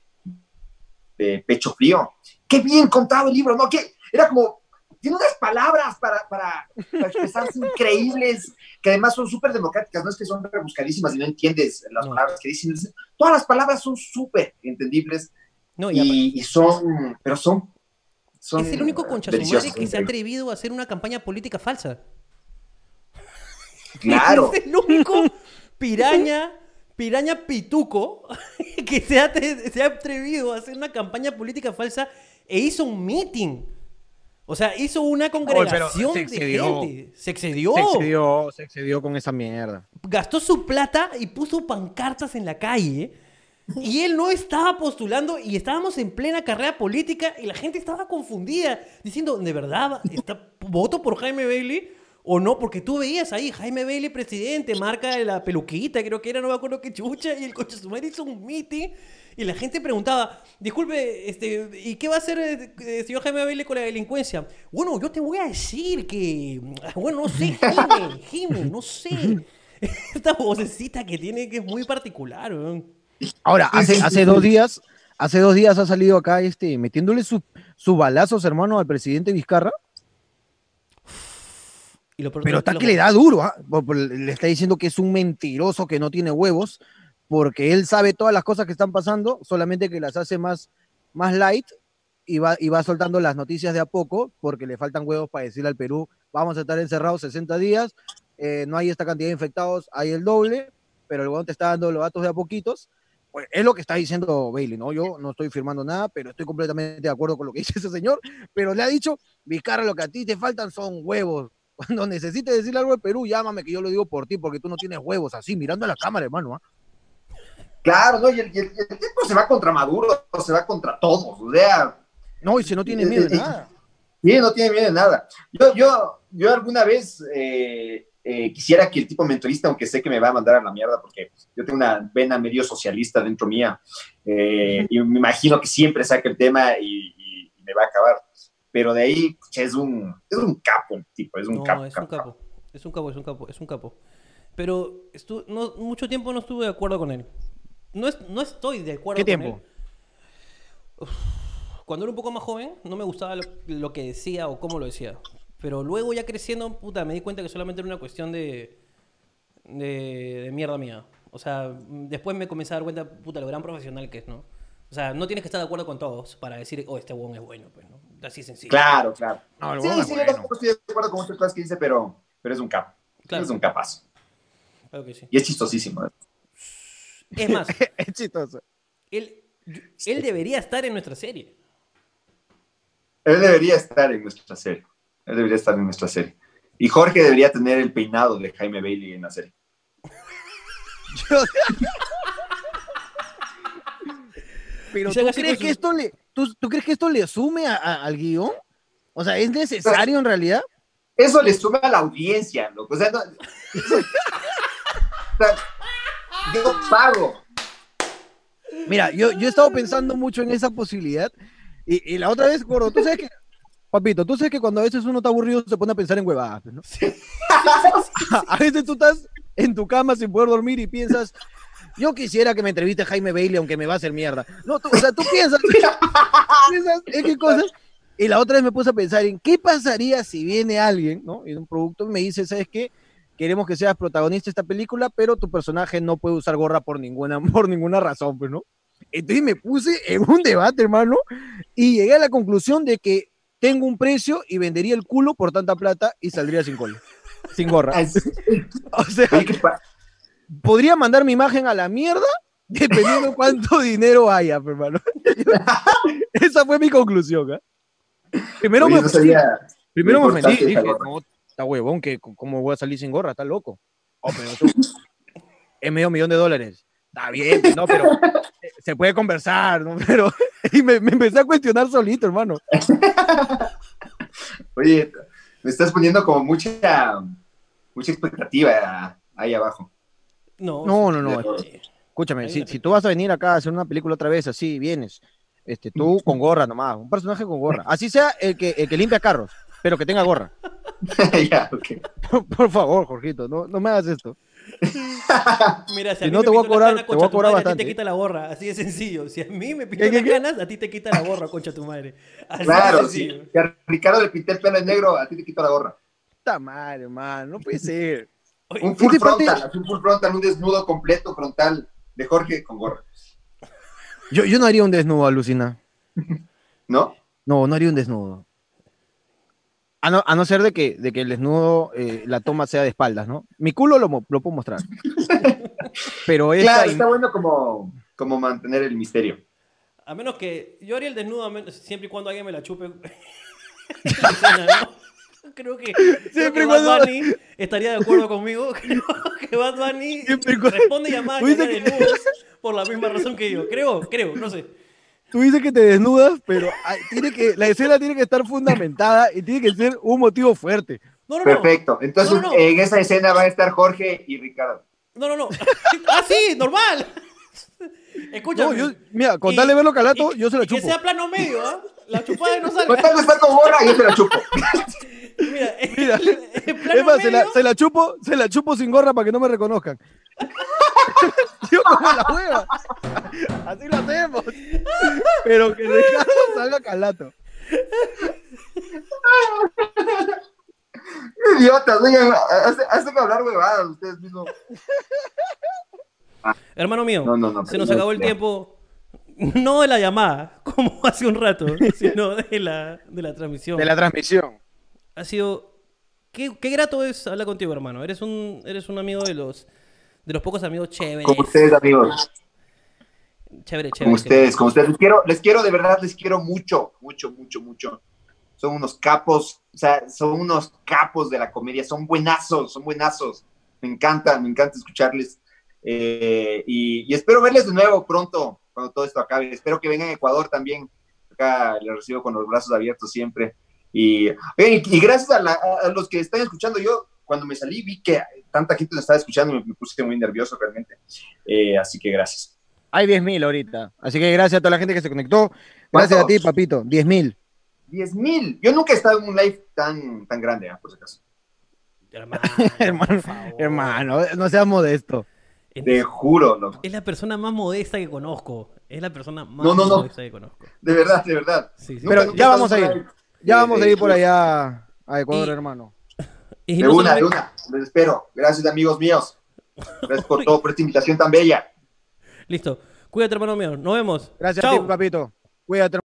de, Pecho Frío. Qué bien contado el libro, ¿no? Que era como, tiene unas palabras para, para, expresarse increíbles, que además son súper democráticas, no es que son rebuscadísimas y no entiendes las palabras que dicen. Todas las palabras son súper entendible No, y, son, pero son, son Es el único concha que se ha atrevido a hacer una campaña política falsa. Claro. Es el único piraña, piraña pituco que se ha, se ha atrevido a hacer una campaña política falsa e hizo un meeting. O sea, hizo una congregación de gente. Se excedió. Se excedió, se excedió con esa mierda. Gastó su plata y puso pancartas en la calle. Y él no estaba postulando y estábamos en plena carrera política y la gente estaba confundida, diciendo, ¿de verdad está, voto por Jaime Bailey? O no, porque tú veías ahí Jaime Bailey, presidente, marca de la peluquita, creo que era, no me acuerdo qué chucha, y el coche su madre hizo un meeting y la gente preguntaba, disculpe, este, ¿y qué va a hacer el eh, señor Jaime Bailey con la delincuencia? Bueno, yo te voy a decir que, bueno, no sé, Jime, Jime, no sé. Esta vocecita que tiene que es muy particular. Ahora, hace, hace dos días, hace dos días ha salido acá este, metiéndole su, su balazos, hermano, al presidente Vizcarra pero está que le da duro, ¿ah? le está diciendo que es un mentiroso que no tiene huevos, porque él sabe todas las cosas que están pasando, solamente que las hace más, más light y va, y va soltando las noticias de a poco, porque le faltan huevos para decirle al Perú, vamos a estar encerrados 60 días, eh, no hay esta cantidad de infectados, hay el doble, pero el huevón te está dando los datos de a poquitos. Pues es lo que está diciendo Bailey, ¿no? Yo no estoy firmando nada, pero estoy completamente de acuerdo con lo que dice ese señor, pero le ha dicho, Vizcarra, lo que a ti te faltan son huevos, cuando necesites decirle algo de Perú, llámame que yo lo digo por ti, porque tú no tienes huevos así, mirando a la cámara, hermano. ¿ah? Claro, no, y el, tiempo se va contra Maduro, se va contra todos, o sea. No, y si no tiene miedo de nada. Sí, no tiene miedo de nada. Yo, yo, yo alguna vez eh, eh, quisiera que el tipo mentorista, aunque sé que me va a mandar a la mierda, porque yo tengo una vena medio socialista dentro mía, eh, y me imagino que siempre saca el tema y, me va a acabar. Pero de ahí es, un, es un capo el tipo, es un capo. Es un capo, es un capo, es un capo, es un capo. Pero no, mucho tiempo no estuve de acuerdo con él. No, es, no estoy de acuerdo ¿Qué tiempo? Cuando era un poco más joven, no me gustaba lo que decía o cómo lo decía. Pero luego ya creciendo, puta, me di cuenta que solamente era una cuestión de, de, mierda mía. O sea, después me comencé a dar cuenta, puta, lo gran profesional que es, ¿no? O sea, no tienes que estar de acuerdo con todos para decir, oh, este huevón es bueno, pues, ¿no? Así sencillo. Claro, claro. sí, sí, yo tampoco estoy de acuerdo con muchas cosas que dice, pero, pero es un capo. Claro. Es un capazo. Claro que sí. Y es chistosísimo. ¿eh? Es más, es chistoso. Él, él debería estar en nuestra serie. Él debería estar en nuestra serie. Él debería estar en nuestra serie. Y Jorge debería tener el peinado de Jaime Bailey en la serie. Pero ¿tú crees, que esto le, tú, crees que esto le sume al guion? O sea, ¿es necesario en realidad? Eso le sume a la audiencia, loco. O sea, yo pago. Mira, yo, yo he estado pensando mucho en esa posibilidad. Y, y la otra vez, gordo, tú sabes que Papito, tú sabes que cuando a veces uno está aburrido se pone a pensar en huevadas, ¿no? a veces tú estás en tu cama sin poder dormir y piensas, yo quisiera que me entreviste Jaime Bailey, aunque me va a hacer mierda. No, o sea, tú piensas, piensas en qué cosas. Y la otra vez me puse a pensar en qué pasaría si viene alguien, ¿no? En un producto y me dice, ¿sabes qué? Queremos que seas protagonista de esta película, pero tu personaje no puede usar gorra por ninguna, por ninguna razón, pues, ¿no? Entonces me puse en un debate, hermano, y llegué a la conclusión de que tengo un precio y vendería el culo por tanta plata y saldría sin cola, sin gorra. o sea, podría mandar mi imagen a la mierda dependiendo cuánto dinero haya, hermano. Esa fue mi conclusión. ¿eh? Primero me, primero me ofendí, dije, no, está huevón, que cómo voy a salir sin gorra, está loco. Oh, es medio millón de dólares. Está bien, no, pero se puede conversar, ¿no? Pero, y me, empecé a cuestionar solito, hermano. Oye, me estás poniendo como mucha, mucha expectativa ahí abajo. No, no, no. no. Escúchame, si, si, tú vas a venir acá a hacer una película otra vez así, vienes, este, tú con gorra nomás, un personaje con gorra. Así sea el que, el que limpia carros, pero que tenga gorra. okay. por, favor, Jorgito, no, no me hagas esto. Mira, si, a mí no me te voy a cobrar, te voy a cobrar bastante. A ti te quita la gorra, así de sencillo. Si a mí me pintan las ganas, a ti te quita la gorra, concha tu madre. claro, si a Ricardo le pinté el pelo en negro, a ti te quita la gorra. Está mal, hermano, no puede ser. Un full frontal, un full frontal, un desnudo completo frontal de Jorge con gorra. Yo, yo no haría un desnudo, alucina. ¿No? No, no haría un desnudo. A no, a no, ser de que, de que el desnudo, eh, la toma sea de espaldas, ¿no? Mi culo lo, lo puedo mostrar. Pero Claro, está bueno como, como mantener el misterio. A menos que yo haría el desnudo siempre y cuando alguien me la chupe. Creo que, siempre Bad Bunny estaría de acuerdo conmigo. Creo que Bad Bunny responde llamadas de desnudos por la misma razón que yo. Creo, creo, no sé tú dices que te desnudas, pero tiene que, la escena tiene que estar fundamentada y tiene que ser un motivo fuerte. Perfecto. Entonces, en esa escena van a estar Jorge y Ricardo. No, no, no. ah, sí, normal. Escúchame. No, yo, mira, con tal de verlo calato, yo se la chupo. Que sea plano medio, ¿ah? La chupada no sale. Con tal de estar con gorra, yo se la chupo. Mira, Mira es más, se la, se la, chupo, se la chupo sin gorra para que no me reconozcan. Yo como la hueva. Así lo hacemos. Pero que Ricardo salga calato. Idiotas, oigan, hacen hablar huevadas ustedes mismos. Hermano mío, se nos acabó el tiempo. No de la llamada, como hace un rato, sino de la, de la transmisión. De la transmisión. Ha sido. Qué, qué grato es hablar contigo, hermano. Eres un, eres un amigo de los de los pocos amigos chéveres. Como ustedes, amigos. Chévere, chévere. Como ustedes, como ustedes. Les quiero, les quiero, de verdad, les quiero mucho, mucho, mucho, mucho. Son unos capos, o sea, son unos capos de la comedia, son buenazos, son buenazos. Me encanta, me encanta escucharles. Eh, y, espero verles de nuevo pronto, cuando todo esto acabe. Espero que vengan a Ecuador también. Acá les recibo con los brazos abiertos siempre. Y, y gracias a, los que están escuchando, yo cuando me salí vi que tanta gente lo estaba escuchando y me, puse muy nervioso realmente. Eh, así que gracias. Hay 10.000 ahorita. Así que gracias a toda la gente que se conectó. Gracias a ti, papito. 10.000. 10.000. Yo nunca he estado en un live tan, tan grande, ¿ah? por si acaso. Hermano, hermano, hermano, no seas modesto. Te juro, no. Es la persona más modesta que conozco. Es la persona más modesta que conozco. De verdad, de verdad. Pero ya vamos a ir. Ya vamos a ir por allá a Ecuador, hermano. de una, de una. Les espero. Gracias, amigos míos. Gracias por todo, por esta invitación tan bella. Listo. Cuídate, hermano mío. Nos vemos. Gracias a ti, papito. Cuídate.